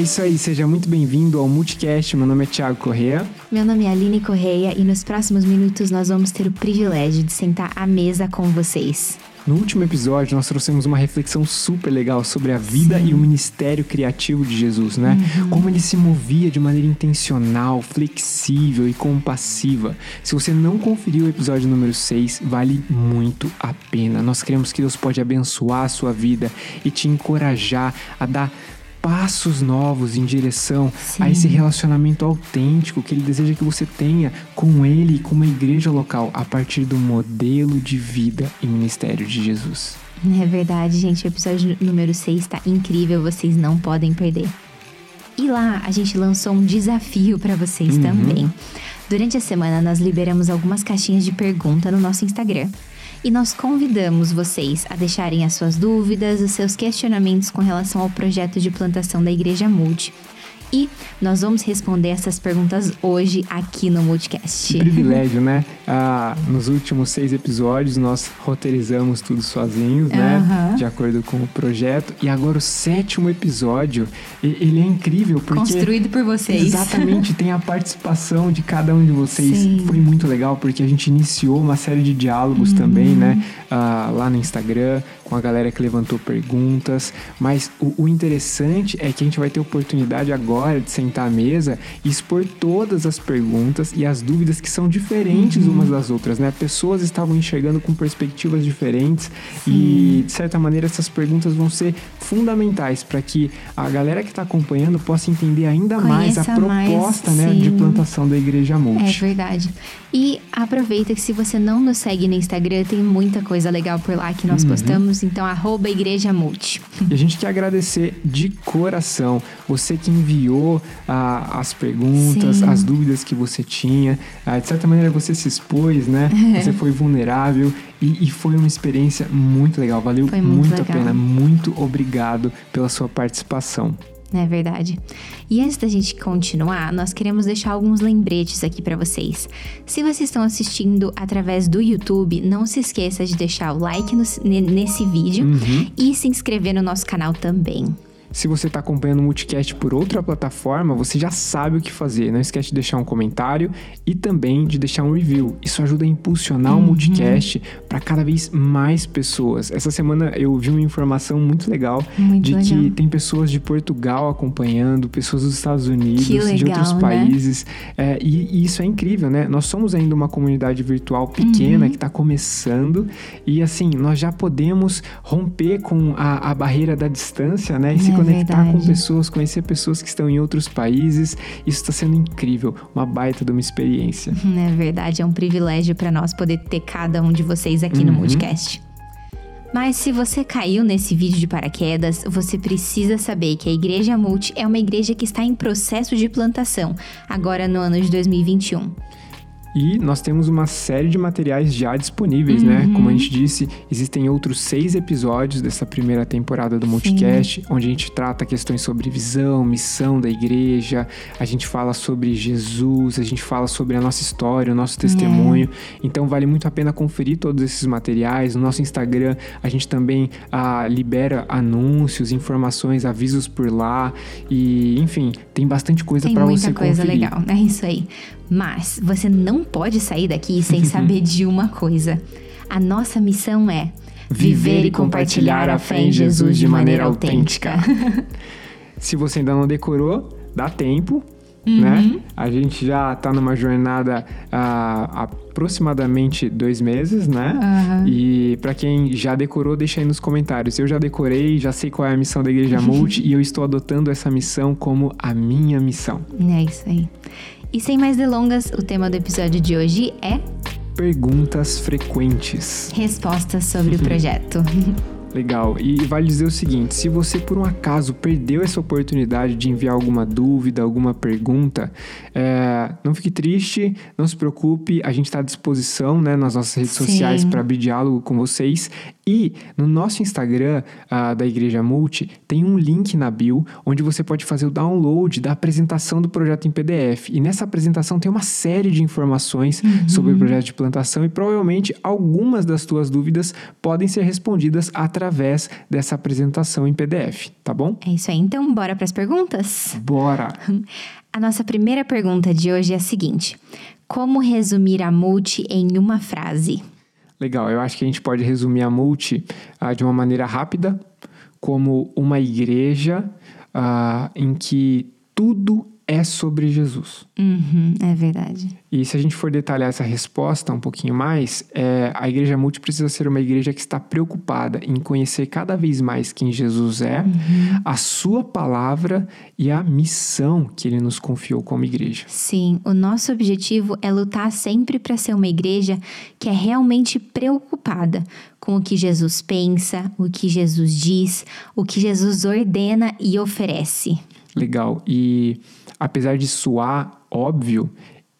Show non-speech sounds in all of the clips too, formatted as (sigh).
isso aí, seja muito bem-vindo ao Multicast. Meu nome é Thiago Correa. Meu nome é Aline Correia e nos próximos minutos nós vamos ter o privilégio de sentar à mesa com vocês. No último episódio, nós trouxemos uma reflexão super legal sobre a vida Sim. e o ministério criativo de Jesus, né? Uhum. Como ele se movia de maneira intencional, flexível e compassiva. Se você não conferiu o episódio número 6, vale muito a pena. Nós queremos que Deus pode abençoar a sua vida e te encorajar a dar passos novos em direção Sim. a esse relacionamento autêntico que ele deseja que você tenha com ele e com uma igreja local a partir do modelo de vida e ministério de Jesus. É verdade, gente. O episódio número 6 está incrível, vocês não podem perder. E lá a gente lançou um desafio para vocês uhum. também. Durante a semana nós liberamos algumas caixinhas de pergunta no nosso Instagram e nós convidamos vocês a deixarem as suas dúvidas, os seus questionamentos com relação ao projeto de plantação da Igreja Multi. E nós vamos responder essas perguntas hoje aqui no Multicast. Que privilégio, né? Ah, nos últimos seis episódios nós roteirizamos tudo sozinhos, né? De acordo com o projeto. E agora o sétimo episódio, ele é incrível porque... Construído por vocês. Exatamente, tem a participação de cada um de vocês. Sim. Foi muito legal porque a gente iniciou uma série de diálogos uhum. também, né? Ah, lá no Instagram, com a galera que levantou perguntas. Mas o, o interessante é que a gente vai ter oportunidade agora de sentar à mesa e expor todas as perguntas e as dúvidas que são diferentes uhum. umas das outras, né? Pessoas estavam enxergando com perspectivas diferentes Sim. e, de certa maneira, essas perguntas vão ser fundamentais para que a galera que está acompanhando possa entender ainda Conheça mais a proposta mais, né, de plantação da Igreja Multi. É verdade. E aproveita que se você não nos segue no Instagram, tem muita coisa legal por lá que nós uhum. postamos, então arroba Igreja Multi. E a gente quer agradecer de coração você que enviou ah, as perguntas, Sim. as dúvidas que você tinha. Ah, de certa maneira você se expôs, né? (laughs) Você foi vulnerável e, e, foi uma experiência muito legal. Valeu muito, muito legal. a pena. Muito obrigado pela sua participação. É verdade. E antes da gente continuar, nós queremos deixar alguns lembretes aqui para vocês. Se vocês estão assistindo através do YouTube, não se esqueça de deixar o like no, nesse vídeo uhum. e se inscrever no nosso canal também. Se você está acompanhando o Multicast por outra plataforma, você já sabe o que fazer. Não esquece de deixar um comentário e também de deixar um review. Isso ajuda a impulsionar uhum. o Multicast para cada vez mais pessoas. Essa semana eu vi uma informação muito legal muito de legal. que tem pessoas de Portugal acompanhando, pessoas dos Estados Unidos, legal, de outros né? países. É, e, e, isso é incrível, né? Nós somos ainda uma comunidade virtual pequena uhum. que está começando e assim, nós já podemos romper com a, a barreira da distância, né? E se conectar verdade. com pessoas, conhecer pessoas que estão em outros países. Isso está sendo incrível, uma baita de uma experiência. (laughs) É verdade, é um privilégio para nós poder ter cada um de vocês aqui uhum. no podcast. Mas se você caiu nesse vídeo de paraquedas, você precisa saber que a Igreja Multi é uma igreja que está em processo de plantação, agora no ano de 2021. E nós temos uma série de materiais já disponíveis, né? uhum. né? Como a gente disse, existem outros seis episódios dessa primeira temporada do Multicast, Sim. onde a gente trata questões sobre visão, missão da igreja, a gente fala sobre Jesus, a gente fala sobre a nossa história, o nosso testemunho. É. Então vale muito a pena conferir todos esses materiais. No nosso Instagram, a gente também ah, libera anúncios, informações, avisos por lá. E, enfim, tem bastante coisa para você conferir. Tem muita coisa legal, é isso aí. Mas você não pode sair daqui sem (laughs) saber de uma coisa. A nossa missão é viver e compartilhar a fé em Jesus de maneira autêntica. (laughs) Se você ainda não decorou, dá tempo. Uhum. Né? A gente já está numa jornada há ah, aproximadamente dois meses, né? Uhum. E para quem já decorou, deixa aí nos comentários. Eu já decorei, já sei qual é a missão da Igreja Multi (laughs) e eu estou adotando essa missão como a minha missão. É isso aí. E sem mais delongas, o tema do episódio de hoje é Perguntas frequentes. Respostas sobre o (laughs) projeto. Legal. E vale dizer o seguinte: se você por um acaso perdeu essa oportunidade de enviar alguma dúvida, alguma pergunta, é, não fique triste, não se preocupe, a gente está à disposição né, nas nossas redes Sim. sociais para abrir diálogo com vocês. E no nosso Instagram uh, da Igreja Multi tem um link na bio onde você pode fazer o download da apresentação do projeto em PDF. E nessa apresentação tem uma série de informações uhum. sobre o projeto de plantação e provavelmente algumas das tuas dúvidas podem ser respondidas através dessa apresentação em PDF, tá bom? É isso aí. Então, bora para as perguntas? Bora! (laughs) A nossa primeira pergunta de hoje é a seguinte: Como resumir a multi em uma frase? Legal, eu acho que a gente pode resumir a multi uh, de uma maneira rápida, como uma igreja uh, em que tudo é sobre Jesus. Uhum, é verdade. E se a gente for detalhar essa resposta um pouquinho mais, é, a igreja multi precisa ser uma igreja que está preocupada em conhecer cada vez mais quem Jesus é, uhum. a sua palavra e a missão que ele nos confiou como igreja. Sim, o nosso objetivo é lutar sempre para ser uma igreja que é realmente preocupada com o que Jesus pensa, o que Jesus diz, o que Jesus ordena e oferece. Legal. E apesar de soar óbvio,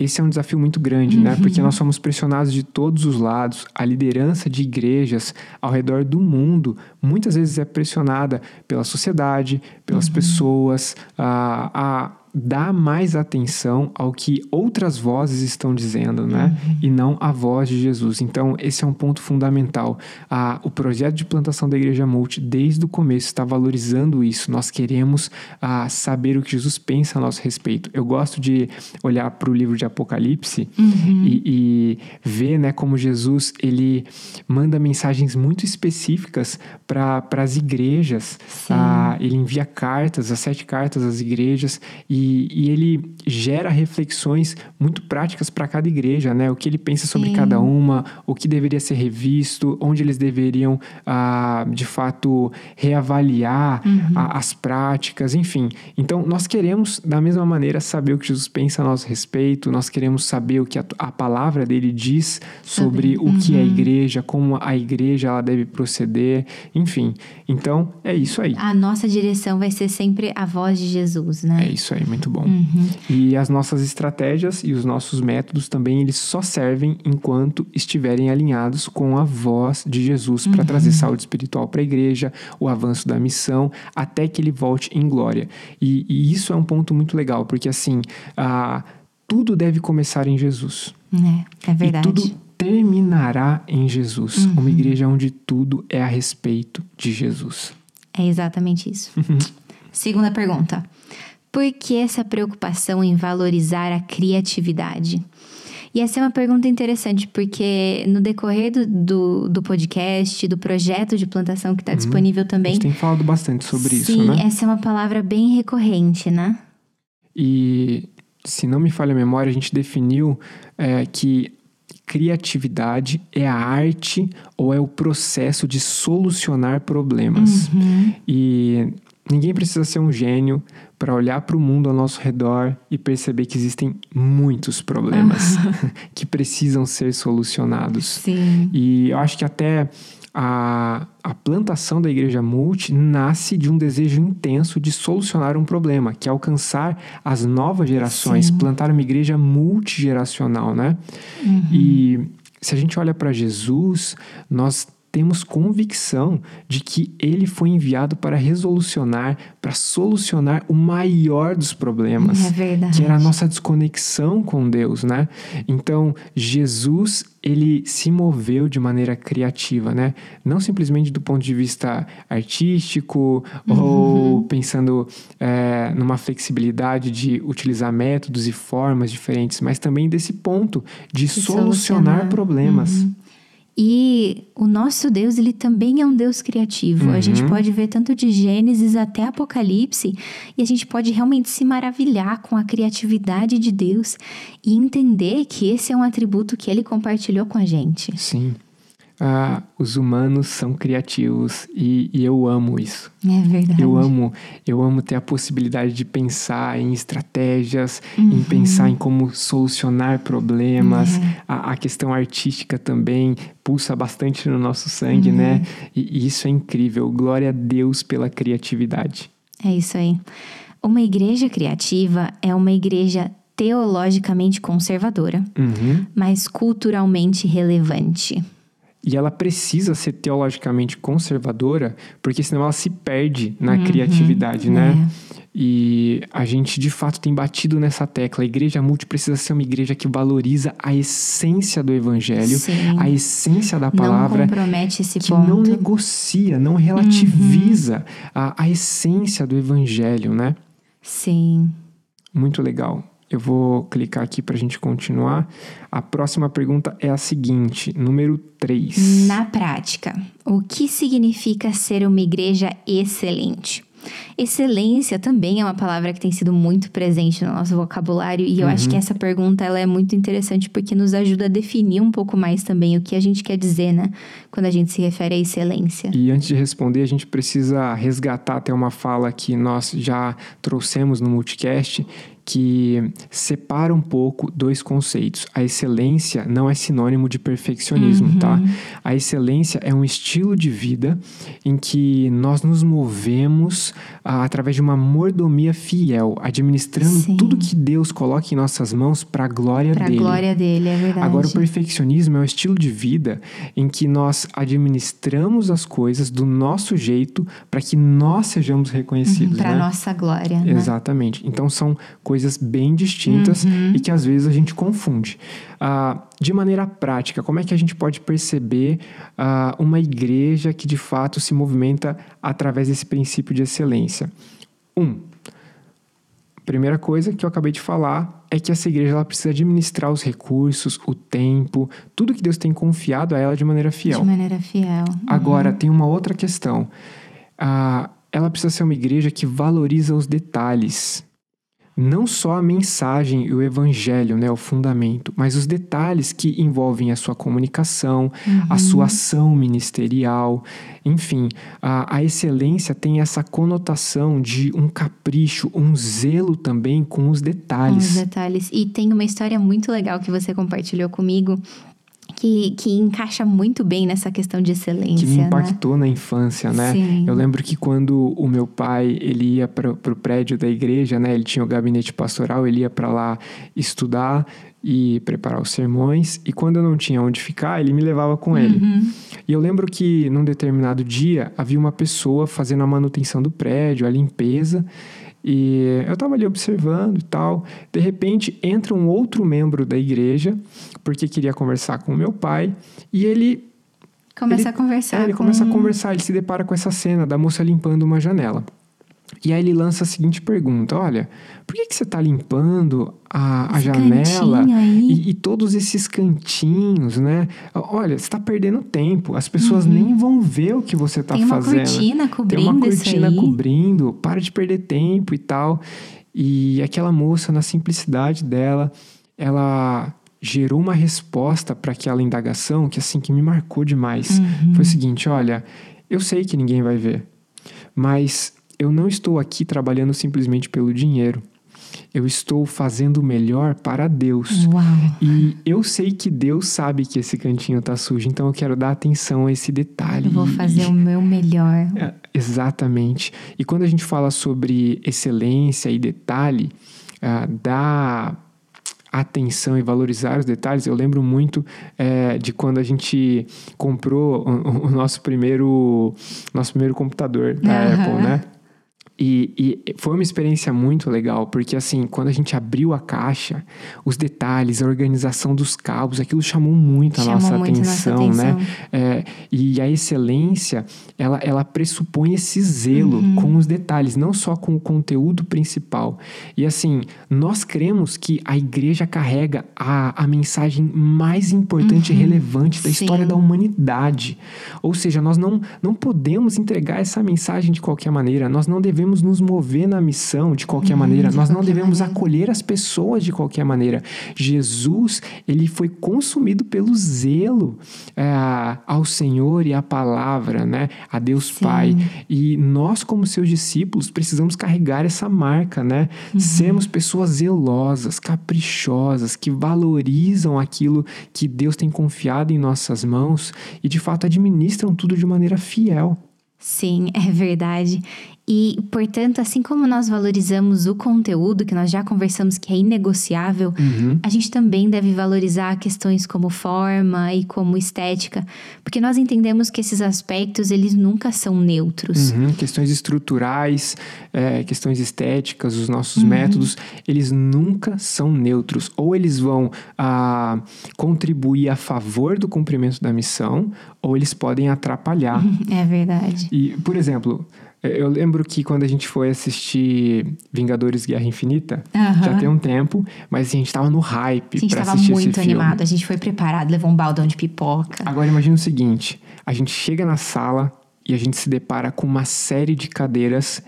esse é um desafio muito grande, uhum. né? Porque nós somos pressionados de todos os lados. A liderança de igrejas ao redor do mundo muitas vezes é pressionada pela sociedade, pelas uhum. pessoas, a, a dá mais atenção ao que outras vozes estão dizendo, né? Uhum. E não a voz de Jesus. Então, esse é um ponto fundamental. Ah, o projeto de plantação da Igreja Multi, desde o começo, está valorizando isso. Nós queremos ah, saber o que Jesus pensa a nosso respeito. Eu gosto de olhar para o livro de Apocalipse uhum. e, e, ver, né, como Jesus ele manda mensagens muito específicas para as igrejas. Ah, ele envia cartas, as sete cartas às igrejas e e, ele gera reflexões muito práticas para cada igreja, né? O que ele pensa sobre Sim. cada uma, o que deveria ser revisto, onde eles deveriam, ah, de fato, reavaliar uhum. a, as práticas, enfim. Então, nós queremos, da mesma maneira, saber o que Jesus pensa a nosso respeito, nós queremos saber o que a, a palavra dele diz sobre o que é a uhum. igreja, como a igreja ela deve proceder, enfim. Então, é isso aí. A nossa direção vai ser sempre a voz de Jesus, né? É isso aí muito bom. Uhum. E as nossas estratégias e os nossos métodos também, eles só servem enquanto estiverem alinhados com a voz de Jesus para uhum. trazer saúde espiritual para a igreja, o avanço da missão, até que ele volte em glória. E, e isso é um ponto muito legal, porque assim, a, tudo deve começar em Jesus. É, é verdade. E tudo terminará em Jesus. Uhum. Uma igreja onde tudo é a respeito de Jesus. É exatamente isso. Uhum. Segunda pergunta. Por que essa preocupação em valorizar a criatividade? E essa é uma pergunta interessante, porque no decorrer do, do, do podcast, do projeto de plantação que está uhum. disponível também. A gente tem falado bastante sobre sim, isso, né? Sim, essa é uma palavra bem recorrente, né? E se não me falha a memória, a gente definiu é, que criatividade é a arte ou é o processo de solucionar problemas. Uhum. E ninguém precisa ser um gênio para olhar para o mundo ao nosso redor e perceber que existem muitos problemas (laughs) (laughs) que precisam ser solucionados. Sim. E eu acho que até a, a plantação da igreja multi nasce de um desejo intenso de solucionar um problema, que é alcançar as novas gerações, Sim. plantar uma igreja multigeracional, né? Uhum. E se a gente olha para Jesus, nós temos convicção de que ele foi enviado para resolucionar, para solucionar o maior dos problemas, é verdade. que era a nossa desconexão com Deus, né? Então, Jesus, ele se moveu de maneira criativa, né? Não simplesmente do ponto de vista artístico uhum. ou pensando é, numa flexibilidade de utilizar métodos e formas diferentes, mas também desse ponto de, de solucionar, solucionar, problemas. Uhum. E o nosso Deus, ele também é um Deus criativo. Uhum. A gente uhum. pode ver tanto de Gênesis até Apocalipse e a gente pode realmente se maravilhar com a criatividade de Deus e entender que esse é um atributo que ele compartilhou com a gente. Sim ah, os humanos são criativos e, e, eu amo isso. É verdade. Eu amo, eu amo ter a possibilidade de pensar em estratégias, uhum. em pensar em como solucionar problemas. Uhum. A, a, questão artística também pulsa bastante no nosso sangue, né? uhum. né? E, e isso é incrível. Glória a Deus pela criatividade. É isso aí. Uma igreja criativa é uma igreja teologicamente conservadora, uhum. mas culturalmente relevante. E ela precisa ser teologicamente conservadora, porque senão ela se perde na uhum, criatividade, né? É. E a gente de fato tem batido nessa tecla. A igreja multi precisa ser uma igreja que valoriza a essência do evangelho, Sim. a essência da palavra. Não compromete esse que ponto. não negocia, não relativiza uhum. a, a essência do evangelho, né? Sim. Muito legal. Eu vou clicar aqui para a gente continuar. A próxima pergunta é a seguinte, número 3. Na prática, o que significa ser uma igreja excelente? Excelência também é uma palavra que tem sido muito presente no nosso vocabulário e eu uhum. acho que essa pergunta ela é muito interessante porque nos ajuda a definir um pouco mais também o que a gente quer dizer, né, quando a gente se refere à excelência. E antes de responder, a gente precisa resgatar até uma fala que nós já trouxemos no multicast, que separa um pouco dois conceitos. A excelência não é sinônimo de perfeccionismo, tá? uhum. tá? A excelência é um estilo de vida em que nós nos movemos ah, através de uma mordomia fiel, administrando Sim. tudo que Deus coloca em nossas mãos para a glória pra dele. Para a glória dele, é verdade. Agora, o perfeccionismo é um estilo de vida em que nós administramos as coisas do nosso jeito para que nós sejamos reconhecidos. Uhum, para né? nossa glória. Né? Exatamente. Então, são coisas bem distintas uhum. e que às vezes a gente confunde. Uh, de maneira prática, como é que a gente pode perceber uh, uma igreja que de fato se movimenta através desse princípio de excelência? Um, primeira coisa que eu acabei de falar é que essa igreja ela precisa administrar os recursos, o tempo, tudo que Deus tem confiado a ela de maneira fiel. De maneira fiel. Uhum. Agora, tem uma outra questão. Uh, ela precisa ser uma igreja que valoriza os detalhes não só a mensagem e o evangelho, né, o fundamento, mas os detalhes que envolvem a sua comunicação, uhum. a sua ação ministerial, enfim, a, a, excelência tem essa conotação de um capricho, um zelo também com os detalhes. Com os detalhes. E tem uma história muito legal que você compartilhou comigo que, que encaixa muito bem nessa questão de excelência. Que me impactou né? na infância, né? Sim. Eu lembro que quando o meu pai ele ia para o prédio da igreja, né? Ele tinha o gabinete pastoral, ele ia para lá estudar e preparar os sermões. E quando eu não tinha onde ficar, ele me levava com ele. Uhum. E eu lembro que num determinado dia havia uma pessoa fazendo a manutenção do prédio, a limpeza. E eu estava ali observando e tal. De repente, entra um outro membro da igreja, porque queria conversar com o meu pai, e ele. Começa ele, a conversar. É, ele com... começa a conversar, ele se depara com essa cena da moça limpando uma janela. E aí ele lança a seguinte pergunta: Olha, por que, que você está limpando a, a janela e, e, todos esses cantinhos, né? Olha, você está perdendo tempo. As pessoas uhum. nem vão ver o que você está fazendo. Tem uma cortina cobrindo Tem uma cortina cobrindo. Para de perder tempo e tal. E aquela moça, na simplicidade dela, ela gerou uma resposta para aquela indagação que assim que me marcou demais. Uhum. Foi o seguinte: Olha, eu sei que ninguém vai ver, mas eu não estou aqui trabalhando simplesmente pelo dinheiro. Eu estou fazendo o melhor para Deus. Uau. E eu sei que Deus sabe que esse cantinho está sujo, então eu quero dar atenção a esse detalhe. Eu vou fazer o meu melhor. É, exatamente. E quando a gente fala sobre excelência e detalhe, uh, dá atenção e valorizar os detalhes. Eu lembro muito é, de quando a gente comprou o, o, nosso primeiro nosso primeiro computador da uhum. Apple, né? E, e, foi uma experiência muito legal, porque assim, quando a gente abriu a caixa, os detalhes, a organização dos cabos, aquilo chamou muito a chamou nossa, muito atenção, nossa atenção, né? É, e a excelência, ela, ela pressupõe esse zelo uhum. com os detalhes, não só com o conteúdo principal. E assim, nós cremos que a igreja carrega a, a mensagem mais importante uhum. e relevante da Sim. história da humanidade. Ou seja, nós não, não podemos entregar essa mensagem de qualquer maneira, nós não devemos devemos nos mover na missão de qualquer uhum, maneira, nós não devemos acolher as pessoas de qualquer maneira. Jesus, ele foi consumido pelo zelo é, ao Senhor e à palavra, né? A Deus Sim. Pai. E nós, como seus discípulos, precisamos carregar essa marca, né? Uhum. Sermos pessoas zelosas, caprichosas, que valorizam aquilo que Deus tem confiado em nossas mãos e de fato administram tudo de maneira fiel. Sim, é verdade. E, portanto, assim como nós valorizamos o conteúdo, que nós já conversamos que é inegociável, Uhum. a gente também deve valorizar questões como forma e como estética, porque nós entendemos que esses aspectos, eles nunca são neutros. Uhum, Questões estruturais, é, questões estéticas, os nossos métodos, eles nunca são neutros. Ou eles vão ah, contribuir a favor do cumprimento da missão, ou eles podem atrapalhar. (laughs) É verdade. E, por exemplo, eu lembro que quando a gente foi assistir Vingadores Guerra Infinita, Aham. já tem um tempo, mas a gente tava no hype A gente pra estava assistir muito esse filme. animado, a gente foi preparado, levou um baldão de pipoca. Agora imagina o seguinte: a gente chega na sala e a gente se depara com uma série de cadeiras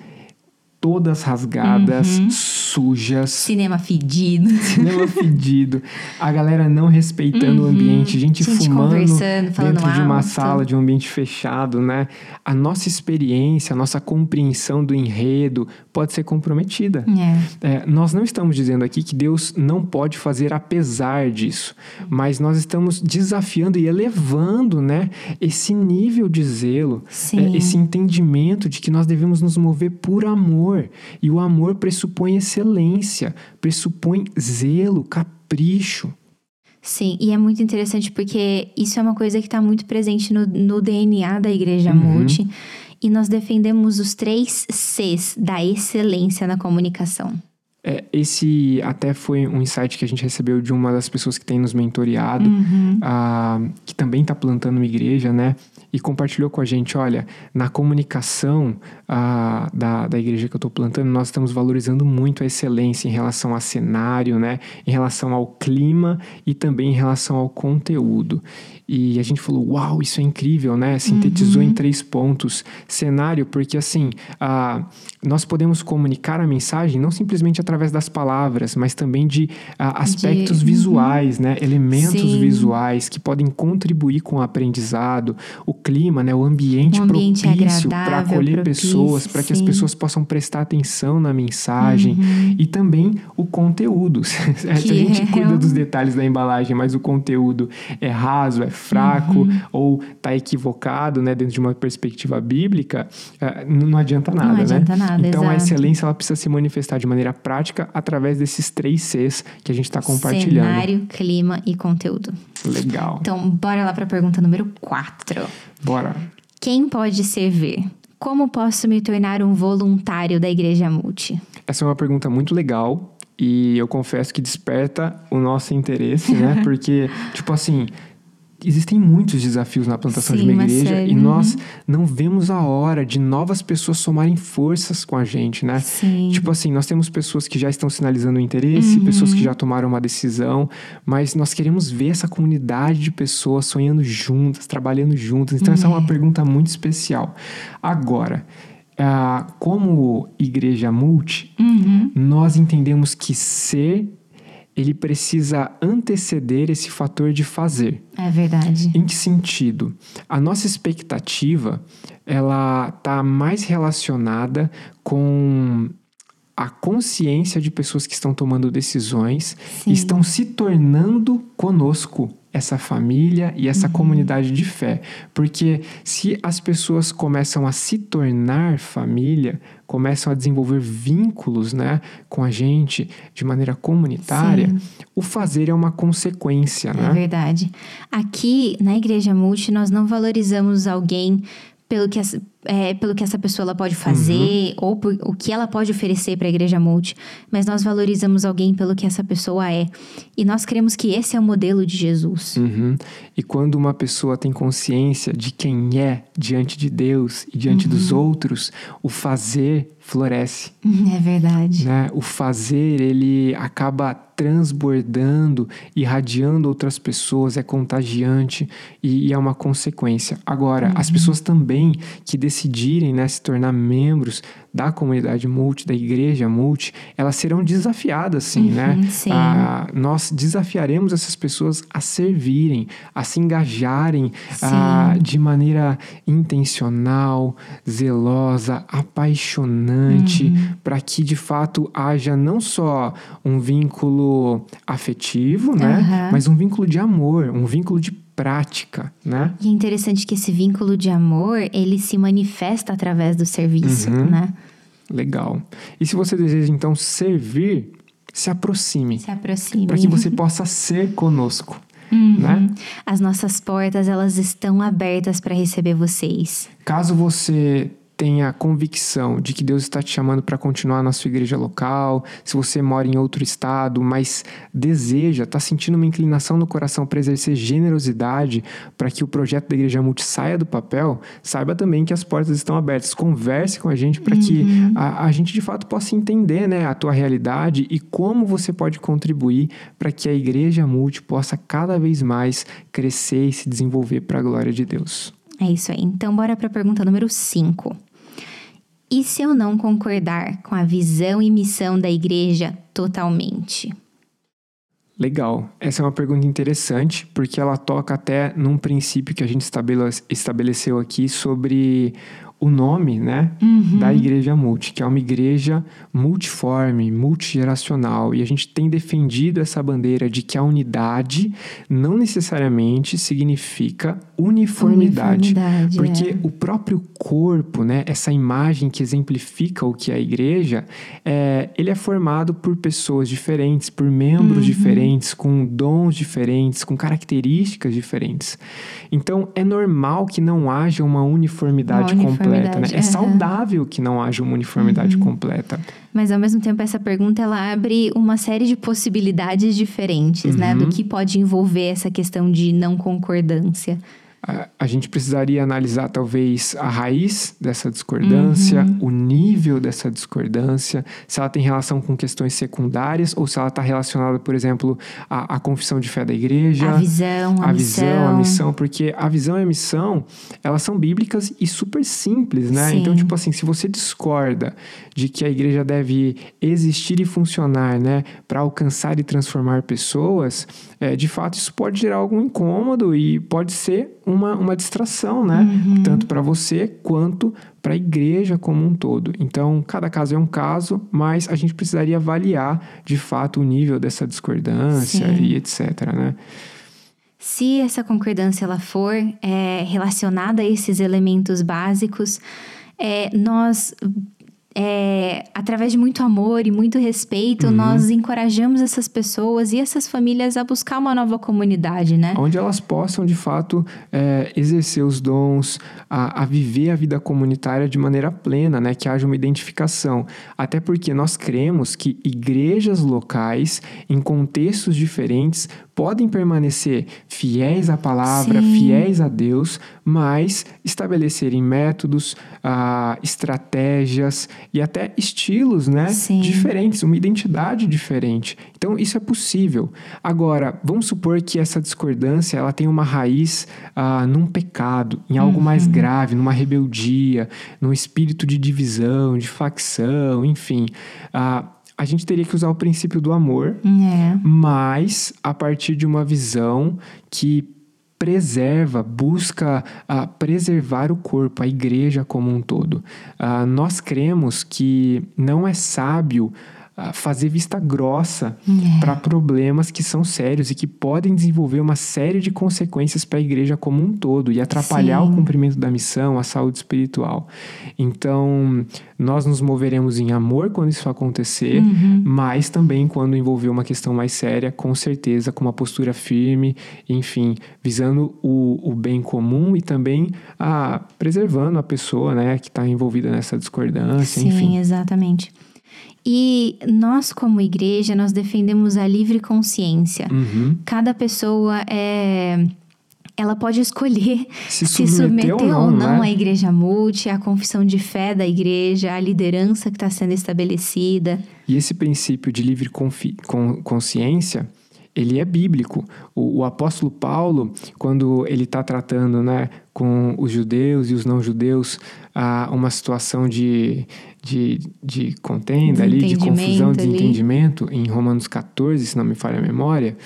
todas rasgadas, Uhum. sujas, Cinema fedido. cinema (laughs) fedido, a galera não respeitando o ambiente, gente, Uhum. Gente fumando dentro de uma alto. sala, de um ambiente fechado, né? A nossa experiência, a nossa compreensão do enredo pode ser comprometida. É. É, nós não estamos dizendo aqui que Deus não pode fazer apesar disso, mas nós estamos desafiando e elevando, né, esse nível de zelo, é, esse entendimento de que nós devemos nos mover por amor. E o amor pressupõe excelência, pressupõe zelo, capricho. Sim, e é muito interessante porque isso é uma coisa que está muito presente no, no DNA da Igreja Uhum. Multi. E nós defendemos os três Cs da excelência na comunicação. É, esse até foi um insight que a gente recebeu de uma das pessoas que tem nos mentoreado, Uhum. ah, que também está plantando uma igreja, né? E compartilhou com a gente: olha, na comunicação ah, da, da igreja que eu estou plantando, nós estamos valorizando muito a excelência em relação a cenário, né? Em relação ao clima e também em relação ao conteúdo. E a gente falou: uau, isso é incrível, né? Sintetizou em três pontos. Cenário, porque assim, ah, nós podemos comunicar a mensagem não simplesmente através das palavras, mas também de ah, aspectos De- visuais, né? Elementos Sim. visuais que podem contribuir com o aprendizado, o clima, né? O ambiente, Um ambiente propício para acolher propício, pessoas, para que as pessoas possam prestar atenção na mensagem e também o conteúdo. (laughs) Se a gente é cuida um- dos detalhes da embalagem, mas o conteúdo é raso, é fraco Uhum. ou está equivocado, né? Dentro de uma perspectiva bíblica, eh, não não adianta nada, né? adianta nada, Então a exato. excelência ela precisa se manifestar de maneira prática através desses três Cs que a gente está compartilhando. Cenário, clima e conteúdo. Legal. Então, bora lá para a pergunta número 4. Bora. Quem pode servir? Como posso me tornar um voluntário da Igreja Multi? Essa é uma pergunta muito legal e eu confesso que desperta o nosso interesse, né? (laughs) Porque, tipo assim, existem muitos desafios na plantação de Sim, uma uma igreja série, e uhum. nós não vemos a hora de novas pessoas somarem forças com a gente, né? Sim. Tipo assim, nós temos pessoas que já estão sinalizando interesse, Uhum. pessoas que já tomaram uma decisão, mas nós queremos ver essa comunidade de pessoas sonhando juntas, trabalhando juntas. Então, essa é uma pergunta muito especial. Agora, ah, como igreja multi, Uhum. nós entendemos que ser ele precisa anteceder esse fator de fazer. É verdade. Em que sentido? A nossa expectativa, ela está mais relacionada com a consciência de pessoas que estão tomando decisões Sim. e estão se tornando conosco essa família e essa comunidade de fé. Porque se as pessoas começam a se tornar família, começam a desenvolver vínculos, né, com a gente de maneira comunitária, Sim. o fazer é uma consequência, É né? verdade. Aqui na Igreja Multi, nós não valorizamos alguém pelo que é, pelo que essa pessoa ela pode fazer ou por, o que ela pode oferecer para a Igreja Multi, mas nós valorizamos alguém pelo que essa pessoa é. E nós cremos que esse é o modelo de Jesus. Uhum. E quando uma pessoa tem consciência de quem é diante de Deus e diante dos outros, o fazer floresce, É verdade. né? O fazer ele acaba transbordando, irradiando outras pessoas, é contagiante e, e é uma consequência. Agora, as pessoas também que decidirem né, se tornar membros da comunidade multi, da igreja multi, elas serão desafiadas, sim, né? sim. Ah, nós desafiaremos essas pessoas a servirem, a se engajarem ah, de maneira intencional, zelosa, apaixonante, Uhum. para que de fato haja não só um vínculo afetivo, né? Aham. Mas um vínculo de amor, um vínculo de prática, né? E é interessante que esse vínculo de amor, ele se manifesta através do serviço, Uhum. né? Legal. E se você deseja então servir, se aproxime. Se aproxime. Para que você possa ser conosco. Uhum. Né? As nossas portas elas estão abertas para receber vocês. Caso você tenha convicção de que Deus está te chamando para continuar na sua igreja local, se você mora em outro estado, mas deseja, está sentindo uma inclinação no coração para exercer generosidade para que o projeto da Igreja Multi saia do papel, saiba também que as portas estão abertas. Converse com a gente para uhum. que a, a, gente de fato possa entender né, a tua realidade e como você pode contribuir para que a Igreja Multi possa cada vez mais crescer e se desenvolver para a glória de Deus. É isso aí. Então, bora para a pergunta número 5. E se eu não concordar com a visão e missão da igreja totalmente? Legal. Essa é uma pergunta interessante, porque ela toca até num princípio que a gente estabeleceu aqui sobre o nome né, uhum. da Igreja Multi, que é uma igreja multiforme, multigeracional. E a gente tem defendido essa bandeira de que a unidade não necessariamente significa uniformidade. uniformidade porque é. o próprio corpo, né, essa imagem que exemplifica o que é a igreja, é, ele é formado por pessoas diferentes, por membros uhum. diferentes, com dons diferentes, com características diferentes. Então, é normal que não haja uma uniformidade, uma uniformidade completa, né? É uhum. saudável que não haja uma uniformidade uhum. completa. Mas ao mesmo tempo essa pergunta ela abre uma série de possibilidades diferentes, uhum. né, do uhum. que pode envolver essa questão de não concordância a, gente precisaria analisar talvez a raiz dessa discordância, uhum. o nível dessa discordância, se ela tem relação com questões secundárias ou se ela está relacionada, por exemplo, à, à, confissão de fé da igreja, a visão, a, a missão. visão, a missão, porque a visão e a missão elas são bíblicas e super simples, né? Sim. Então, tipo assim, se você discorda de que a igreja deve existir e funcionar, né, para alcançar e transformar pessoas, é, de fato isso pode gerar algum incômodo e pode ser uma, uma distração, né? Uhum. Tanto para você quanto para a igreja como um todo. Então, cada caso é um caso, mas a gente precisaria avaliar de fato o nível dessa discordância Sim. e etc, né? Se essa concordância ela for é, relacionada a esses elementos básicos, é, nós é, através de muito amor e muito respeito, uhum. nós encorajamos essas pessoas e essas famílias a buscar uma nova comunidade, né? Onde elas possam, de fato, é, exercer os dons, a, a, viver a vida comunitária de maneira plena, né? Que haja uma identificação. Até porque nós cremos que igrejas locais, em contextos diferentes, podem permanecer fiéis à palavra, Sim. fiéis a Deus, mas estabelecerem métodos, ah, estratégias e até estilos né, diferentes, uma identidade diferente. Então, isso é possível. Agora, vamos supor que essa discordância ela tem uma raiz ah, num pecado, em algo uhum. mais grave, numa rebeldia, num espírito de divisão, de facção, enfim. Ah, a gente teria que usar o princípio do amor, é. mas a partir de uma visão que preserva, busca uh, preservar o corpo, a igreja como um todo. Uh, nós cremos que não é sábio fazer vista grossa é. para problemas que são sérios e que podem desenvolver uma série de consequências para a igreja como um todo e atrapalhar Sim. o cumprimento da missão, a saúde espiritual. Então, nós nos moveremos em amor quando isso acontecer, uhum. mas também quando envolver uma questão mais séria, com certeza, com uma postura firme, enfim, visando o, o bem comum e também a, preservando a pessoa né, que está envolvida nessa discordância. Sim, enfim. exatamente. E nós, como igreja, nós defendemos a livre consciência. Uhum. Cada pessoa é ela pode escolher se, se submeter, ou não, ou não né? à igreja multi, à confissão de fé da igreja, à liderança que está sendo estabelecida. E esse princípio de livre consciência, ele é bíblico. O, o apóstolo Paulo, quando ele está tratando né, com os judeus e os não-judeus, ah, uma situação de, de, de contenda ali, de confusão, desentendimento, em Romanos 14, se não me falha a memória,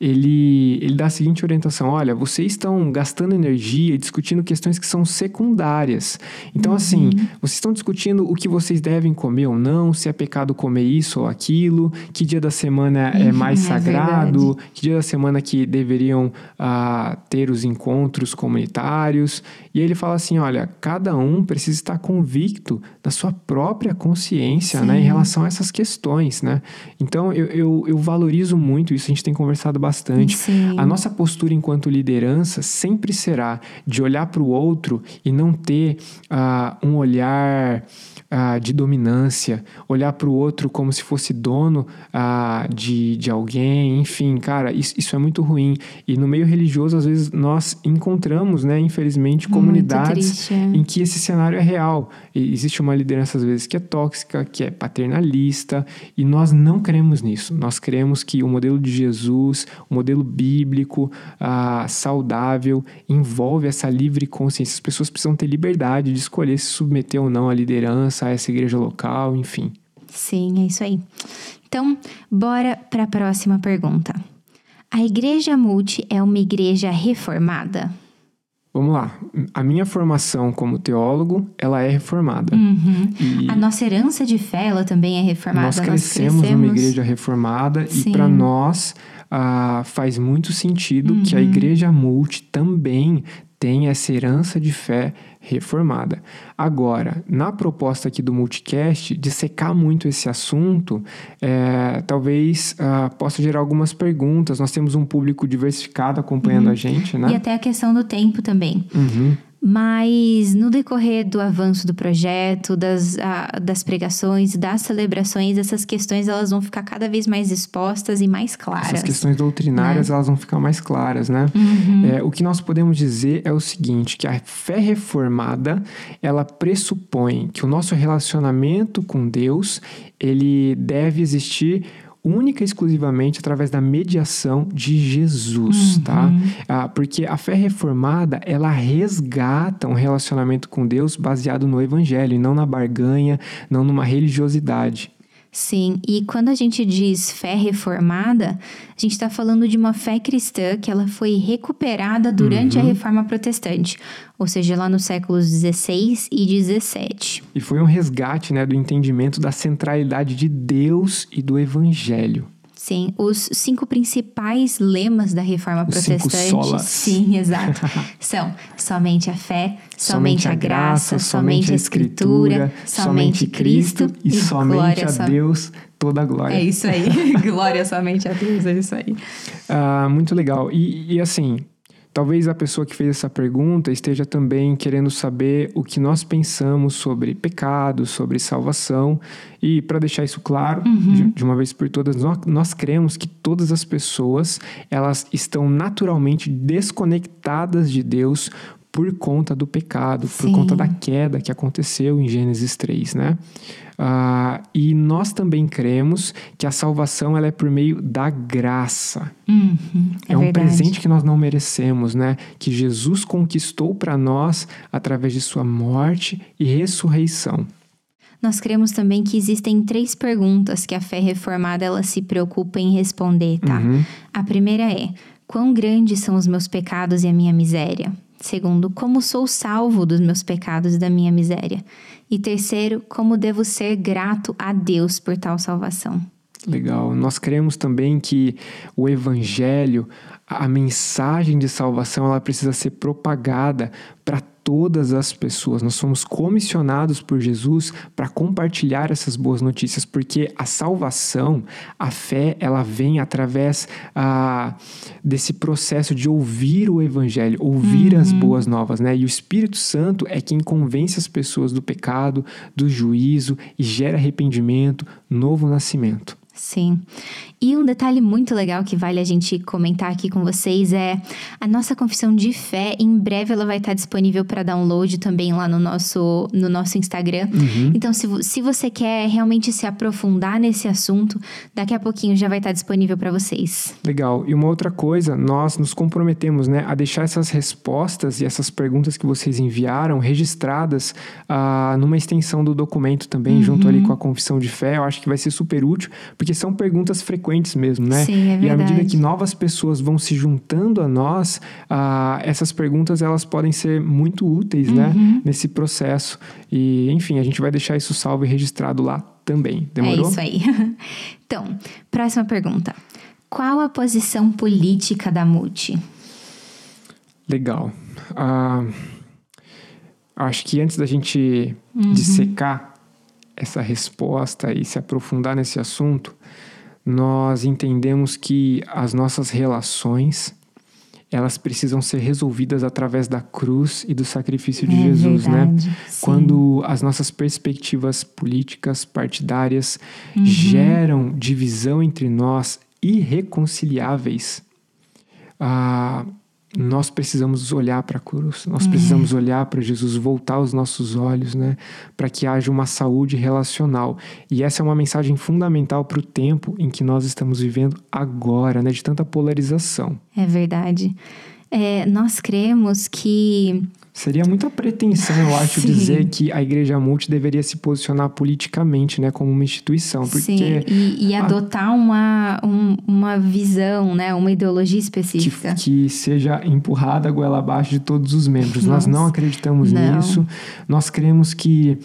ele, ele dá a seguinte orientação: olha, vocês estão gastando energia discutindo questões que são secundárias. Então, uhum. assim, vocês estão discutindo o que vocês devem comer ou não, se é pecado comer isso ou aquilo, que dia da semana é uhum, mais é sagrado, verdade. que dia da semana que deveriam uh, ter os encontros comunitários. E ele fala assim: olha, cada um precisa estar convicto da sua própria consciência né, em relação a essas questões. Né? Então, eu, eu, eu valorizo muito isso, a gente tem conversado bastante. Sim. A nossa postura enquanto liderança sempre será de olhar para o outro e não ter uh, um olhar uh, de dominância, olhar para o outro como se fosse dono uh, de, de alguém, enfim, cara, isso, isso é muito ruim. E no meio religioso, às vezes, nós encontramos, né, infelizmente, comunidades triste, é. em que esse cenário é real. E existe uma liderança, às vezes, que é tóxica, que é paternalista, e nós não cremos nisso. Nós cremos que o modelo de Jesus, o modelo bíblico, uh, saudável, envolve essa livre consciência. As pessoas precisam ter liberdade de escolher se submeter ou não à liderança, a essa igreja local, enfim. Sim, é isso aí. Então, bora para a próxima pergunta. A igreja multi é uma igreja reformada? Vamos lá. A minha formação como teólogo, ela é reformada. Uhum. A nossa herança de fé, ela também é reformada. Nós crescemos, nós crescemos... numa igreja reformada Sim. e para nós ah, faz muito sentido uhum. que a uhum. igreja multi também tem essa herança de fé reformada. Agora, na proposta aqui do multicast, de secar muito esse assunto, é, talvez uh, possa gerar algumas perguntas. Nós temos um público diversificado acompanhando uhum. a gente, né? E até a questão do tempo também. Uhum. Mas no decorrer do avanço do projeto, das, a, das pregações, das celebrações, essas questões elas vão ficar cada vez mais expostas e mais claras. Essas questões doutrinárias né? elas vão ficar mais claras, né? Uhum. É, o que nós podemos dizer é o seguinte, que a fé reformada, ela pressupõe que o nosso relacionamento com Deus, ele deve existir única e exclusivamente através da mediação de Jesus, tá? uhum. tá? Ah, porque a fé reformada, ela resgata um relacionamento com Deus baseado no evangelho e não na barganha, não numa religiosidade. Sim, e quando a gente diz fé reformada, a gente está falando de uma fé cristã que ela foi recuperada durante uhum. a reforma protestante, ou seja, lá nos séculos 16 e 17. E foi um resgate né, do entendimento da centralidade de Deus e do evangelho. Sim, os cinco principais lemas da reforma protestante. Sim, (laughs) exato. São somente a fé, somente, somente a graça, somente a escritura, somente Cristo e, e somente a Deus toda a glória. É isso aí. (laughs) glória somente a Deus, é isso aí. Ah, muito legal. E, e assim, Talvez a pessoa que fez essa pergunta esteja também querendo saber o que nós pensamos sobre pecado, sobre salvação. E para deixar isso claro, uhum. de, uma vez por todas, nós, nós cremos que todas as pessoas elas estão naturalmente desconectadas de Deus por conta do pecado, Sim. por conta da queda que aconteceu em Gênesis 3, né? Uh, e nós também cremos que a salvação ela é por meio da graça. Uhum, é, é um presente que nós não merecemos, né? Que Jesus conquistou para nós através de sua morte e ressurreição. Nós cremos também que existem três perguntas que a fé reformada ela se preocupa em responder, tá? Uhum. A primeira é: quão grandes são os meus pecados e a minha miséria? Segundo, como sou salvo dos meus pecados e da minha miséria? E terceiro, como devo ser grato a Deus por tal salvação? Legal. Nós cremos também que o evangelho, a mensagem de salvação, ela precisa ser propagada para todas as pessoas. Nós somos comissionados por Jesus para compartilhar essas boas notícias, porque a salvação, a fé, ela vem através ah, desse processo de ouvir o evangelho, ouvir uhum. as boas novas, né? E o Espírito Santo é quem convence as pessoas do pecado, do juízo e gera arrependimento, novo nascimento. Sim. E um detalhe muito legal que vale a gente comentar aqui com vocês é a nossa confissão de fé. Em breve ela vai estar disponível para download também lá no nosso, no nosso Instagram. Uhum. Então, se, se você quer realmente se aprofundar nesse assunto, daqui a pouquinho já vai estar disponível para vocês. Legal. E uma outra coisa, nós nos comprometemos né, a deixar essas respostas e essas perguntas que vocês enviaram registradas uh, numa extensão do documento também, uhum. junto ali com a confissão de fé. Eu acho que vai ser super útil porque são perguntas frequentes frequentes mesmo, né? Sim, é e à medida que novas pessoas vão se juntando a nós, ah, essas perguntas elas podem ser muito úteis, né? Uhum. Nesse processo. E, enfim, a gente vai deixar isso salvo e registrado lá também. Demorou? É isso aí. (laughs) Então, próxima pergunta. Qual a posição política da Multi? Legal. Ah, acho que antes da gente dissecar essa resposta e se aprofundar nesse assunto, nós entendemos que as nossas relações elas precisam ser resolvidas através da cruz e do sacrifício de É Jesus, né? verdade, sim. Quando as nossas perspectivas políticas, partidárias Uhum. geram divisão entre nós irreconciliáveis, ah, nós precisamos olhar para a cruz, nós precisamos olhar para Jesus, voltar os nossos olhos, né, para que haja uma saúde relacional. E essa é uma mensagem fundamental para o tempo em que nós estamos vivendo agora, né, de tanta polarização. É verdade. É, nós cremos que Seria muita pretensão, eu acho, Sim. dizer que a Igreja Multi deveria se posicionar politicamente, né, como uma instituição, porque sim, e, e adotar uma, um- uma visão, né, uma ideologia que, específica. que seja empurrada a goela abaixo de todos os membros. Nós Nossa. não acreditamos Não. nisso. Nós cremos que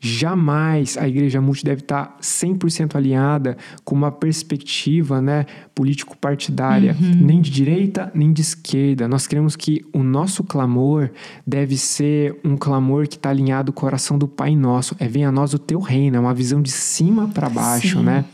jamais a Igreja Multi deve estar 100% alinhada com uma perspectiva né, político-partidária, Uhum. nem de direita nem de esquerda. Nós cremos que o nosso clamor deve ser um clamor que está alinhado com o coração do Pai Nosso. É venha a nós o teu reino, é uma visão de cima para baixo, Sim. né?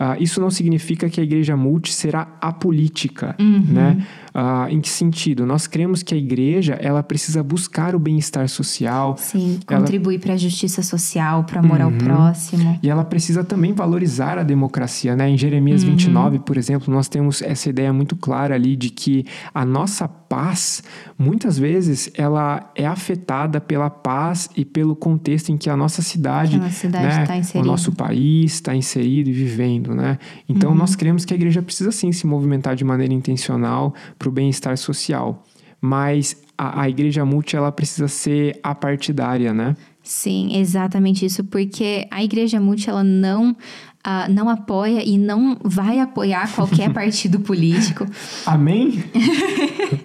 Ah, isso não significa que a igreja multi será apolítica, Uhum. né? Ah, em que sentido? Nós cremos que a igreja ela precisa buscar o bem-estar social Sim, Ela- contribuir para a justiça social, para o amor ao Uhum. próximo. e ela precisa também valorizar a democracia, né? Em Jeremias Uhum. 29, por exemplo, nós temos essa ideia muito clara ali de que a nossa paz, muitas vezes, ela é afetada pela paz e pelo contexto em que a nossa cidade, a nossa cidade né, tá o nosso país está inserido e vivendo, né? Então Uhum. nós cremos que a igreja precisa sim se movimentar de maneira intencional para o bem-estar social, mas a, a igreja multi ela precisa ser apartidária, né? Sim, exatamente isso, porque a Igreja Multi ela não, ah, não apoia e não vai apoiar qualquer (laughs) partido político, Amém? (laughs)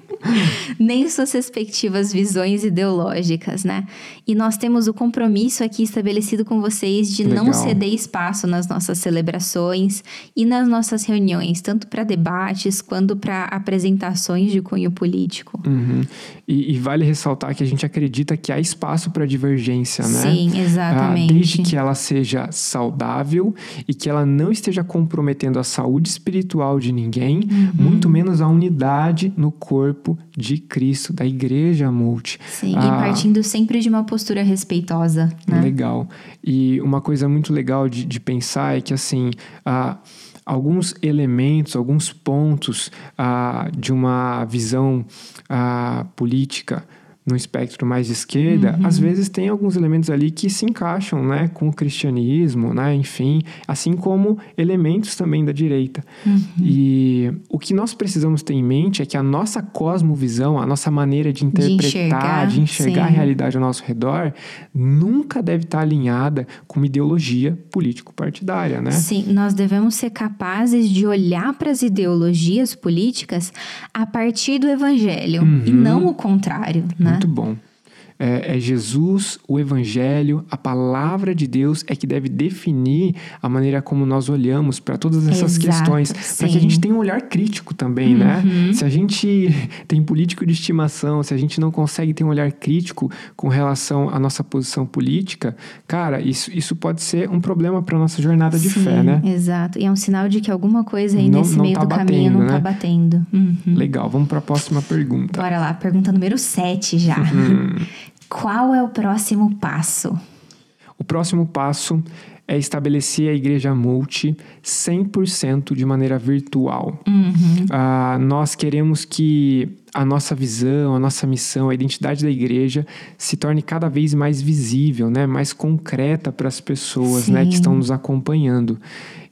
nem suas respectivas visões ideológicas, né? E nós temos o compromisso aqui estabelecido com vocês de não Legal. ceder espaço nas nossas celebrações e nas nossas reuniões, tanto para debates quanto para apresentações de cunho político. Uhum. E, e vale ressaltar que a gente acredita que há espaço para divergência, né? Sim, Ah, exatamente. desde que ela seja saudável e que ela não esteja comprometendo a saúde espiritual de ninguém, Uhum. muito menos a unidade no corpo de Cristo, da igreja multi. Sim, Ah, e partindo sempre de uma postura respeitosa, né? Legal. E uma coisa muito legal de, de pensar é que, assim, ah, alguns elementos, alguns pontos ah, de uma visão ah, política no espectro mais de esquerda, Uhum. às vezes tem alguns elementos ali que se encaixam, né, com o cristianismo, né, enfim, assim como elementos também da direita. Uhum. E o que nós precisamos ter em mente é que a nossa cosmovisão, a nossa maneira de interpretar, enxergar, de enxergar a realidade ao nosso redor, nunca deve estar alinhada com uma ideologia político-partidária, né? Sim, nós devemos ser capazes de olhar para as ideologias políticas a partir do evangelho e não o contrário, né? Muito bom. É, é Jesus, o Evangelho, a palavra de Deus é que deve definir a maneira como nós olhamos para todas essas Exato, questões. Para que a. Uhum. gente tenha um olhar crítico também, né? Se a gente (laughs) tem político de estimação, se a gente não consegue ter um olhar crítico com relação à nossa posição política, cara, isso, isso pode ser um problema para nossa jornada de Sim, fé, né? Exato. E é um sinal de que alguma coisa aí Não- nesse não meio tá do caminho batendo, não né? tá batendo. Uhum. Legal, vamos para a próxima pergunta. Bora lá, pergunta número 7 já. Hum. (laughs) Qual é o próximo passo? O próximo passo é estabelecer a igreja multi 100% de maneira virtual. Ah, nós queremos que a nossa visão, a nossa missão, a identidade da igreja se torne cada vez mais visível, né? mais concreta para as pessoas né? que estão nos acompanhando.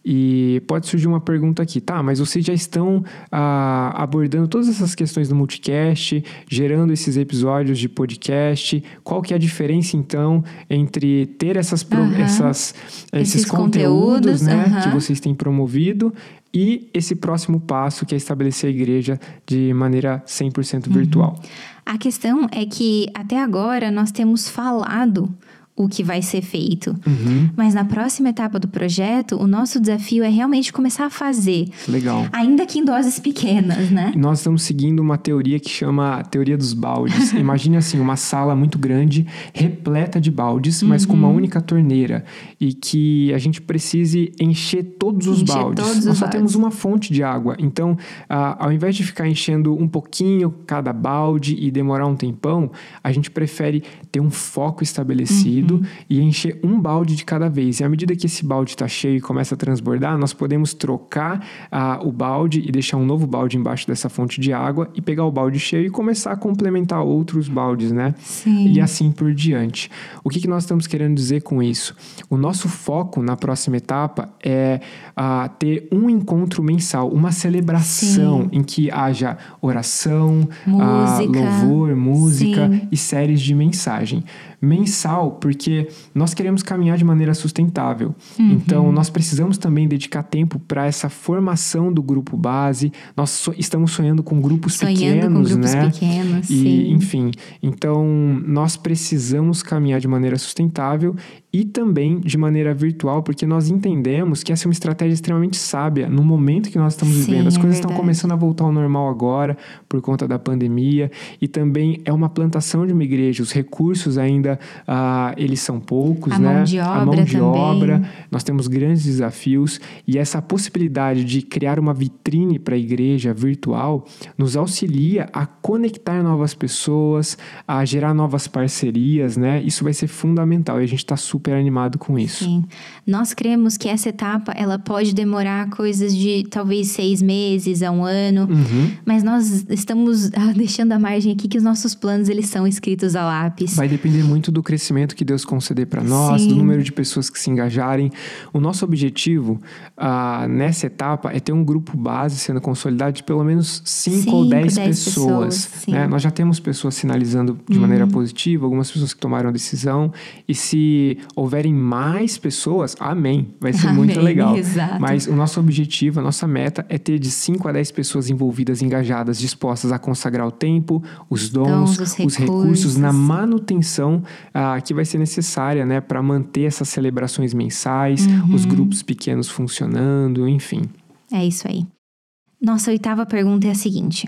E pode surgir uma pergunta aqui, tá? Mas vocês já estão ah, abordando todas essas questões do multicast, gerando esses episódios de podcast. Qual que é a diferença, então, entre ter essas, pro, Aham. essas, esses, Esses conteúdos, conteúdos, né, aham. que vocês têm promovido e esse próximo passo que é estabelecer a igreja de maneira 100% Uhum. virtual? A questão é que até agora nós temos falado o que vai ser feito. Uhum, Mas na próxima etapa do projeto, o nosso desafio é realmente começar a fazer, legal. ainda que em doses pequenas, né? Nós estamos seguindo uma teoria que chama a teoria dos baldes. (laughs) Imagine assim, uma sala muito grande, repleta de baldes, mas com uma Uhum. única torneira. E que a gente precise encher todos os Encher baldes. todos os Nós só baldes. temos uma fonte de água. Então, ah, ao invés de ficar enchendo um pouquinho cada balde e demorar um tempão, a gente prefere ter um foco estabelecido Uhum. E encher um balde de cada vez. E à medida que esse balde está cheio e começa a transbordar, nós podemos trocar ah, o balde e deixar um novo balde embaixo dessa fonte de água e pegar o balde cheio e começar a complementar outros baldes, né? Sim. E assim por diante. O que, que nós estamos querendo dizer com isso? O nosso foco na próxima etapa é ah, ter um encontro mensal, uma celebração em que haja oração, ah, Música. louvor, música Sim. e séries de mensagem. Mensal, porque nós queremos caminhar de maneira sustentável. Uhum. Então, nós precisamos também dedicar tempo para essa formação do grupo base. Nós so- estamos sonhando com grupos Sonhando pequenos, com grupos né? pequenos, E, sim. enfim, então nós precisamos caminhar de maneira sustentável e também de maneira virtual, porque nós entendemos que essa é uma estratégia extremamente sábia no momento que nós estamos Sim, vivendo. As é coisas estão verdade. começando a voltar ao normal agora por conta da pandemia e também é uma plantação de uma igreja. Os recursos ainda ah, eles são poucos, A né? mão de a obra mão de também. obra. Nós temos grandes desafios e essa possibilidade de criar uma vitrine para a igreja virtual nos auxilia a conectar novas pessoas, a gerar novas parcerias, né? Isso vai ser fundamental e a gente está super animado com isso. Sim. Nós cremos que essa etapa ela pode demorar coisas de talvez seis meses a um ano, Uhum. mas nós estamos ah, deixando a margem aqui que os nossos planos eles são escritos a lápis. Vai depender muito do crescimento que Deus conceder para nós, Sim. do número de pessoas que se engajarem. O nosso objetivo ah, nessa etapa é ter um grupo base sendo consolidado de pelo menos 5 ou Cinco, 10 dez pessoas. pessoas. Uhum. né? Nós já temos pessoas sinalizando de maneira positiva, algumas pessoas que tomaram a decisão. E se houverem mais pessoas, amém. Vai ser muito Amém, legal. exato. Mas o nosso objetivo, a nossa meta é ter de 5 a 10 pessoas envolvidas, engajadas, dispostas a consagrar o tempo, os dons, Dons, os os recursos na recursos. manutenção ah, que vai ser necessária, né, para manter essas celebrações mensais, Uhum. os grupos pequenos funcionando, enfim. É isso aí. Nossa oitava pergunta é a seguinte: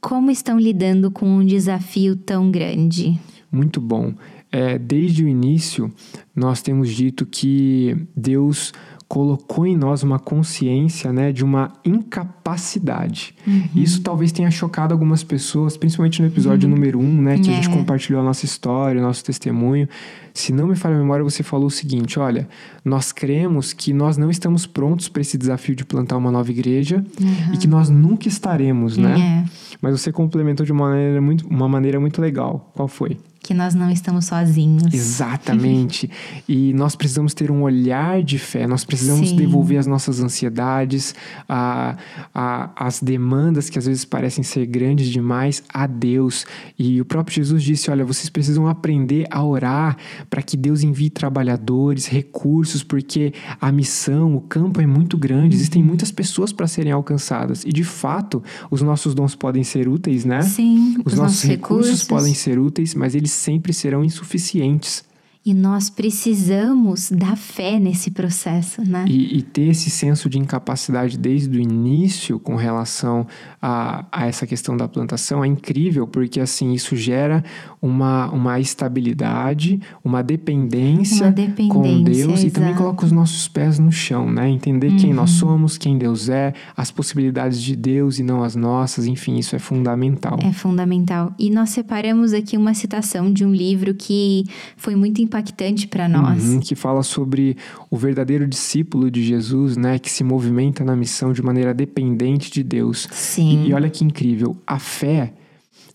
Como estão lidando com um desafio tão grande? Muito bom. É, desde o início, nós temos dito que Deus colocou em nós uma consciência né, de uma incapacidade. Uhum. Isso talvez tenha chocado algumas pessoas, principalmente no episódio número um, né, que a gente É. compartilhou a nossa história, o nosso testemunho. Se não me falha a memória, você falou o seguinte: olha, nós cremos que nós não estamos prontos para esse desafio de plantar uma nova igreja e que nós nunca estaremos, né? É, Mas você complementou de uma maneira muito, uma maneira muito legal. Qual foi? Que nós não estamos sozinhos. Exatamente. e nós precisamos ter um olhar de fé, nós precisamos Sim. devolver as nossas ansiedades, a, a, as demandas que às vezes parecem ser grandes demais a Deus. E o próprio Jesus disse: Olha, vocês precisam aprender a orar para que Deus envie trabalhadores, recursos, porque a missão, o campo é muito grande, existem Uhum. muitas pessoas para serem alcançadas. E de fato, os nossos dons podem ser úteis, né? Sim, Os, nossos, recursos, podem ser úteis, mas eles sempre serão insuficientes. E nós precisamos da fé nesse processo, né? E, e ter esse senso de incapacidade desde o início com relação a, a essa questão da plantação é incrível, porque assim isso gera uma, uma estabilidade, uma dependência, Uma com dependência, Deus e também exato. coloca os nossos pés no chão, né? Entender quem nós Uhum. somos, quem Deus é, as possibilidades de Deus e não as nossas, enfim, isso é fundamental. É fundamental. E nós separamos aqui uma citação de um livro que foi muito impactante para nós. Uhum, que fala sobre o verdadeiro discípulo de Jesus, né, que se movimenta na missão de maneira dependente de Deus. Sim. E, e olha que incrível, a fé,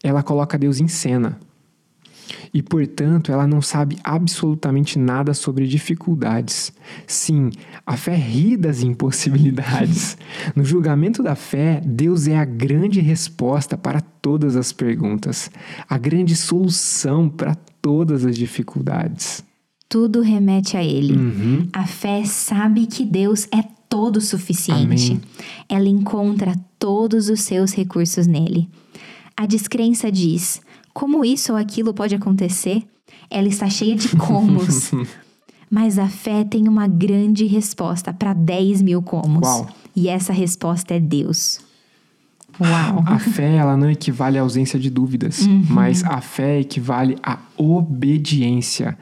ela coloca Deus em cena. E, portanto, ela não sabe absolutamente nada sobre dificuldades. Sim, a fé ri das impossibilidades. (laughs) No julgamento da fé, Deus é a grande resposta para todas as perguntas, a grande solução para todas as dificuldades. Tudo remete a Ele. Uhum. A fé sabe que Deus é todo suficiente. Amém. Ela encontra todos os seus recursos nele. A descrença diz: como isso ou aquilo pode acontecer? Ela está cheia de comos. (laughs) Mas a fé tem uma grande resposta para 10 mil comos. Uau. E essa resposta é Deus. Uau! A fé, ela não equivale à ausência de dúvidas, Uhum. mas a fé equivale à obediência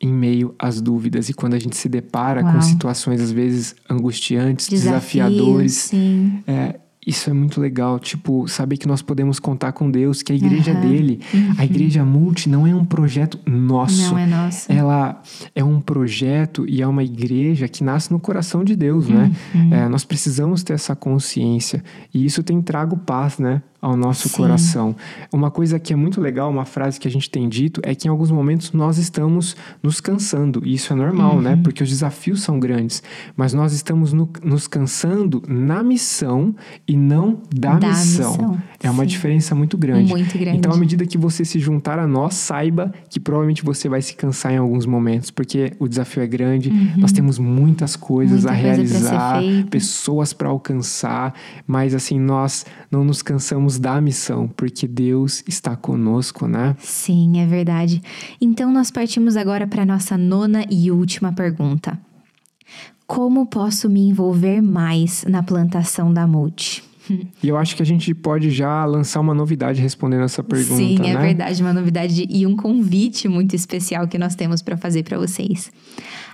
em meio às dúvidas. E quando a gente se depara Uau. com situações, às vezes, angustiantes, Desafios, desafiadores, sim. é, isso é muito legal, tipo, saber que nós podemos contar com Deus, que a igreja Aham. dele, a igreja multi não é um projeto nosso. Não é nosso. Ela é um projeto e é uma igreja que nasce no coração de Deus, né? Uhum. É, nós precisamos ter essa consciência e isso tem trago paz, né? Ao nosso Sim. coração. Uma coisa que é muito legal, uma frase que a gente tem dito, é que em alguns momentos nós estamos nos cansando. E isso é normal, né? Uhum. Porque os desafios são grandes. Mas nós estamos no- nos cansando na missão e não da, Da missão. missão, É uma sim. diferença muito grande. Muito grande. Então, à medida que você se juntar a nós, saiba que provavelmente você vai se cansar em alguns momentos, porque o desafio é grande, nós temos muitas coisas Uhum. Muita a coisa realizar, pessoas para alcançar, mas assim, nós não nos cansamos da missão, porque Deus está conosco, né? Sim, é verdade. Então nós partimos agora para nossa nona e última pergunta. Como posso me envolver mais na plantação da multi? E eu acho que a gente pode já lançar uma novidade respondendo essa pergunta, Sim, é né? verdade, uma novidade e um convite muito especial que nós temos para fazer para vocês.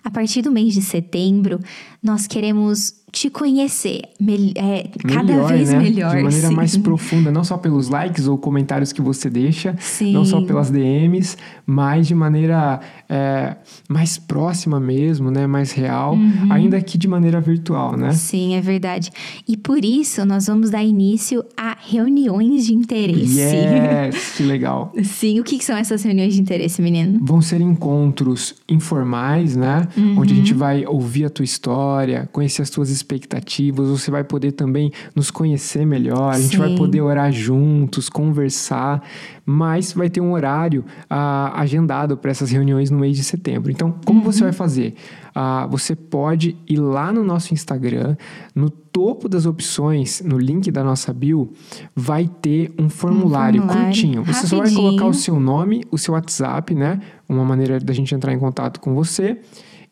A partir do mês de setembro, nós queremos te conhecer mel- é, cada Melhor, vez né? melhor. De maneira sim. mais (laughs) profunda, não só pelos likes ou comentários que você deixa, Sim. não só pelas DMs, mas de maneira é, mais próxima mesmo, né? Mais real, Uhum. ainda que de maneira virtual, né? Sim, é verdade. E por isso nós vamos dar início a reuniões de interesse. Yes, que legal. (laughs) Sim, o que, que são essas reuniões de interesse, menino? Vão ser encontros informais, né? Onde a Uhum. gente vai ouvir a tua história, conhecer as tuas expectativas, você vai poder também nos conhecer melhor, a gente vai poder orar juntos, conversar, mas vai ter um horário ah, agendado para essas reuniões no mês de setembro. Então, como você Uhum. vai fazer? Ah, você pode ir lá no nosso Instagram, no topo das opções, no link da nossa bio, vai ter um formulário, formulário, curtinho. Você só vai rapidinho. colocar o seu nome, o seu WhatsApp, né? Uma maneira da gente entrar em contato com você.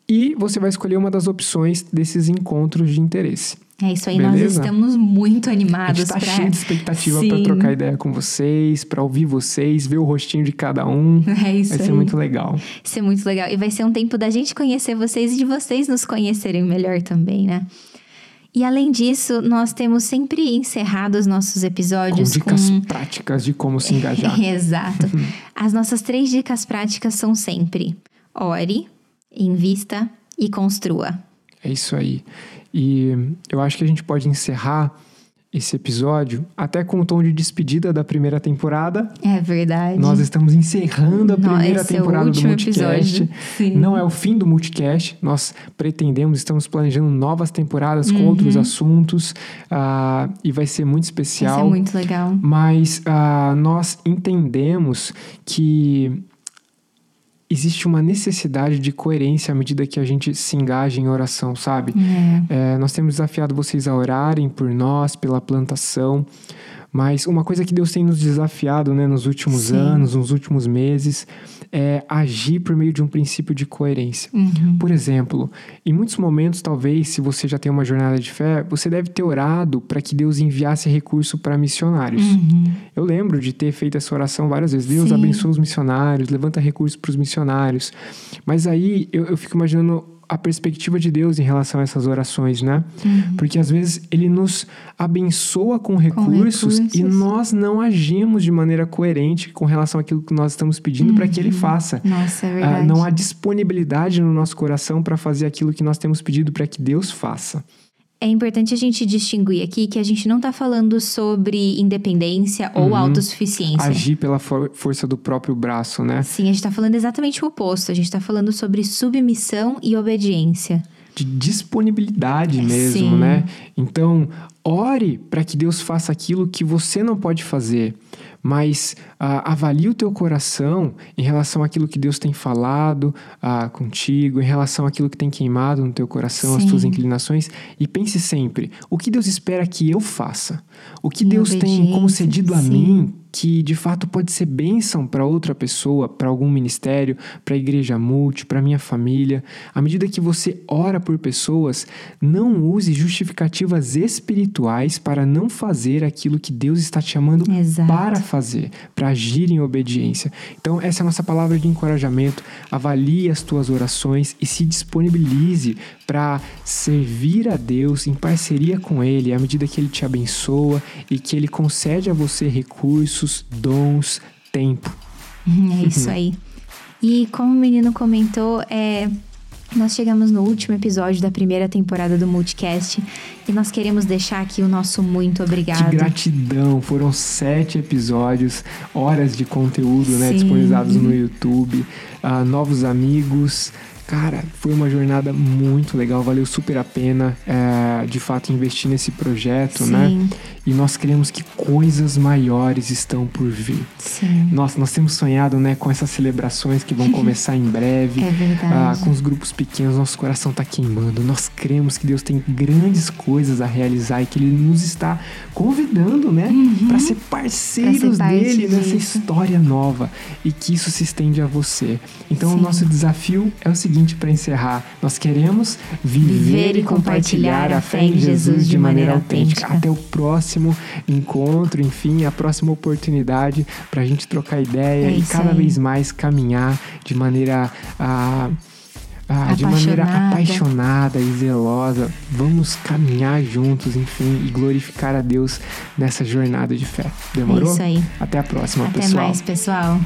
E você vai escolher uma das opções desses encontros de interesse. É isso aí, nós Beleza? estamos muito A animados gente tá pra... cheio de expectativa para trocar ideia com vocês, para ouvir vocês, ver o rostinho de cada um. (laughs) É isso Vai ser aí. muito legal. Ser muito legal. E vai ser um tempo da gente conhecer vocês e de vocês nos conhecerem melhor também, né? E além disso, nós temos sempre encerrado os nossos Com episódios dicas com práticas de como se (laughs) engajar. Exato. (laughs) As nossas três dicas práticas são sempre: ore, invista e construa. É isso aí. E eu acho que a gente pode encerrar esse episódio até com o tom de despedida da primeira temporada. É verdade. Nós estamos encerrando a Não, primeira esse é temporada do último Multicast. Não é o fim do Multicast. Nós pretendemos, estamos planejando novas temporadas Uhum. com outros assuntos. ah, e vai ser muito especial. é muito legal. Mas ah, nós entendemos que existe uma necessidade de coerência à medida que a gente se engaja em oração, sabe? É, nós temos desafiado vocês a orarem por nós, pela plantação. Mas uma coisa que Deus tem nos desafiado né, nos últimos Sim. anos, nos últimos meses, é agir por meio de um princípio de coerência. Uhum. Por exemplo, em muitos momentos, talvez, se você já tem uma jornada de fé, você deve ter orado para que Deus enviasse recurso para missionários. Eu lembro de ter feito essa oração várias vezes. Deus Sim. abençoa os missionários, levanta recursos para os missionários. Mas aí eu, eu fico imaginando a perspectiva de Deus em relação a essas orações, né? Porque às vezes ele nos abençoa com recursos, e recursos. nós não agimos de maneira coerente com relação àquilo que nós estamos pedindo para que ele faça. Nossa, é Ah, verdade. não há disponibilidade no nosso coração para fazer aquilo que nós temos pedido para que Deus faça. É importante a gente distinguir aqui que a gente não tá falando sobre independência ou Uhum. autossuficiência. Agir pela for- força do próprio braço, né? Sim, a gente tá falando exatamente o oposto. A gente tá falando sobre submissão e obediência. de disponibilidade mesmo, Sim. né? Então, ore para que Deus faça aquilo que você não pode fazer, mas ah, avalie o teu coração em relação àquilo que Deus tem falado ah, contigo, em relação àquilo que tem queimado no teu coração, as Sim. tuas inclinações, e pense sempre: o que Deus espera que eu faça? O que Deus tem como obediência, cedido a sim. mim que de fato pode ser bênção para outra pessoa, para algum ministério, para a igreja multi, para minha família. À medida que você ora por pessoas, não use justificativas espirituais para não fazer aquilo que Deus está te chamando Exato. para fazer, para agir em obediência. Então, essa é a nossa palavra de encorajamento. Avalie as tuas orações e se disponibilize para servir a Deus em parceria com Ele, à medida que Ele te abençoa e que Ele concede a você recursos, dons, tempo. É isso aí. E como o menino comentou, é, nós chegamos no último episódio da primeira temporada do Multicast e nós queremos deixar aqui o nosso muito obrigado. Que gratidão! Foram sete episódios, horas de conteúdo né, disponibilizados no YouTube, ah, novos amigos. Cara, foi uma jornada muito legal, valeu super a pena eh, de fato investir nesse projeto, né? Sim, E nós queremos que coisas maiores estão por vir. sim. Nossa, nós temos sonhado né, com essas celebrações que vão (laughs) começar em breve. É verdade. Ah, com os grupos pequenos, nosso coração está queimando. Nós cremos que Deus tem grandes coisas a realizar e que Ele nos está convidando, né, para ser parceiros Uhum. Pra ser dele nessa disso. história nova e que isso se estende a você. Então, o Sim. nosso desafio é o seguinte para encerrar: nós queremos viver, e compartilhar a fé em Jesus de maneira autêntica. Até o próximo encontro, enfim, a próxima oportunidade para a gente trocar ideia É e cada aí. vez mais caminhar de maneira ah, ah, de maneira Apaixonada. e zelosa. Vamos caminhar juntos, enfim, e glorificar a Deus nessa jornada de fé. É Demorou? isso aí. Até a próxima, Até pessoal. mais, pessoal.